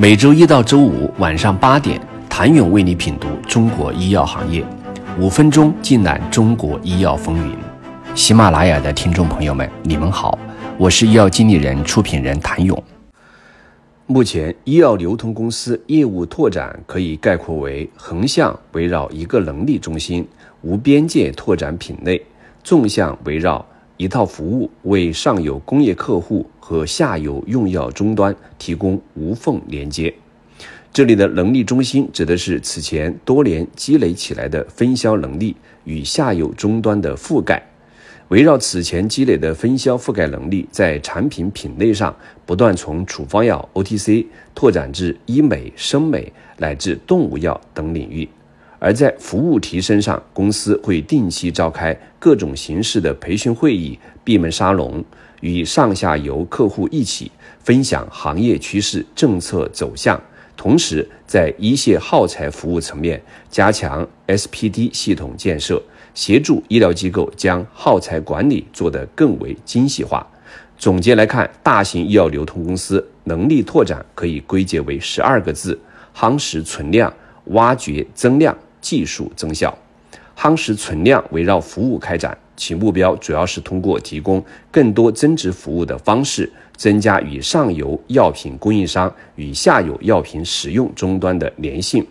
每周一到周五晚上八点，谭勇为你品读中国医药行业，五分钟尽览中国医药风云。喜马拉雅的听众朋友们，你们好，我是医药经理人、出品人谭勇。目前，医药流通公司业务拓展可以概括为横向围绕一个能力中心，无边界拓展品类；纵向围绕一套服务，为上游工业客户。和下游用药终端提供无缝连接。这里的能力中心指的是此前多年积累起来的分销能力与下游终端的覆盖。围绕此前积累的分销覆盖能力，在产品品类上不断从处方药 OTC 拓展至医美、生美乃至动物药等领域。而在服务提升上，公司会定期召开各种形式的培训会议、闭门沙龙。与上下游客户一起分享行业趋势、政策走向，同时在一线耗材服务层面加强 SPD 系统建设，协助医疗机构将耗材管理做得更为精细化。总结来看，大型医药流通公司能力拓展可以归结为十二个字：夯实存量、挖掘增量、技术增效。夯实存量，围绕服务开展。其目标主要是通过提供更多增值服务的方式，增加与上游药品供应商与下游药品使用终端的粘性。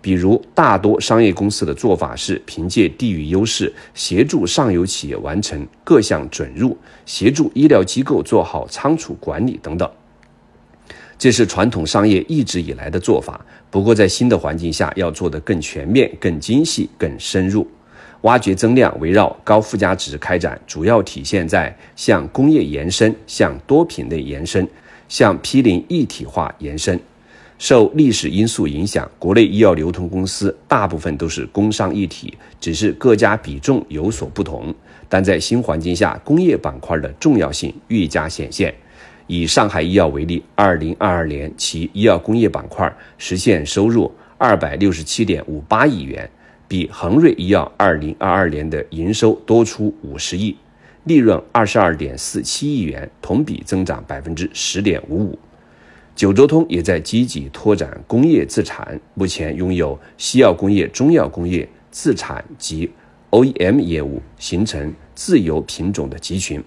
比如，大多商业公司的做法是凭借地域优势，协助上游企业完成各项准入，协助医疗机构做好仓储管理等等。这是传统商业一直以来的做法，不过在新的环境下，要做得更全面、更精细、更深入。挖掘增量，围绕高附加值开展，主要体现在向工业延伸、向多品类延伸、向批零一体化延伸。受历史因素影响，国内医药流通公司大部分都是工商一体，只是各家比重有所不同。但在新环境下，工业板块的重要性愈加显现。以上海医药为例，二零二二年其医药工业板块实现收入二百六十七点五八亿元。比恒瑞医药二零二二年的营收多出五十亿，利润二十二点四七亿元，同比增长百分之十点五五。九州通也在积极拓展工业自产，目前拥有西药工业、中药工业自产及 OEM 业务，形成自有品种的集群。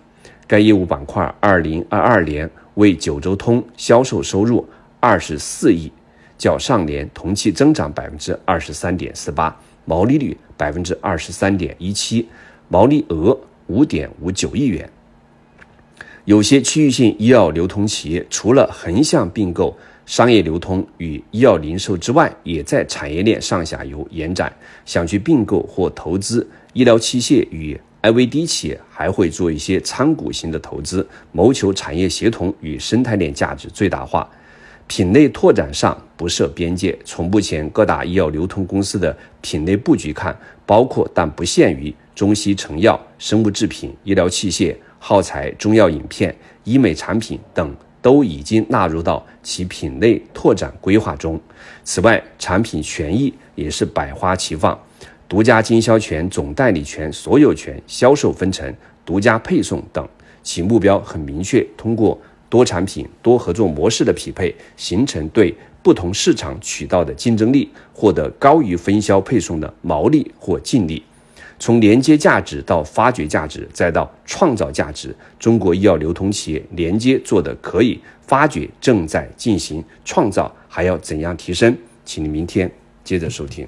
该业务板块二零二二年为九州通销售收入二十四亿，较上年同期增长百分之二十三点四八。毛利率百分之二十三点一七，毛利额五点五九亿元。有些区域性医药流通企业除了横向并购、商业流通与医药零售之外，也在产业链上下游延展，想去并购或投资医疗器械与 IVD 企业，还会做一些参股型的投资，谋求产业协同与生态链价值最大化。品类拓展上不设边界，从目前各大医药流通公司的品类布局看，包括但不限于中西成药、生物制品、医疗器械、耗材、中药饮片、医美产品等，都已经纳入到其品类拓展规划中。此外，产品权益也是百花齐放，独家经销权、总代理权、所有权、销售分成、独家配送等，其目标很明确，通过。多产品、多合作模式的匹配，形成对不同市场渠道的竞争力，获得高于分销配送的毛利或净利。从连接价值到发掘价值，再到创造价值，中国医药流通企业连接做的可以，发掘正在进行，创造还要怎样提升？请您明天接着收听。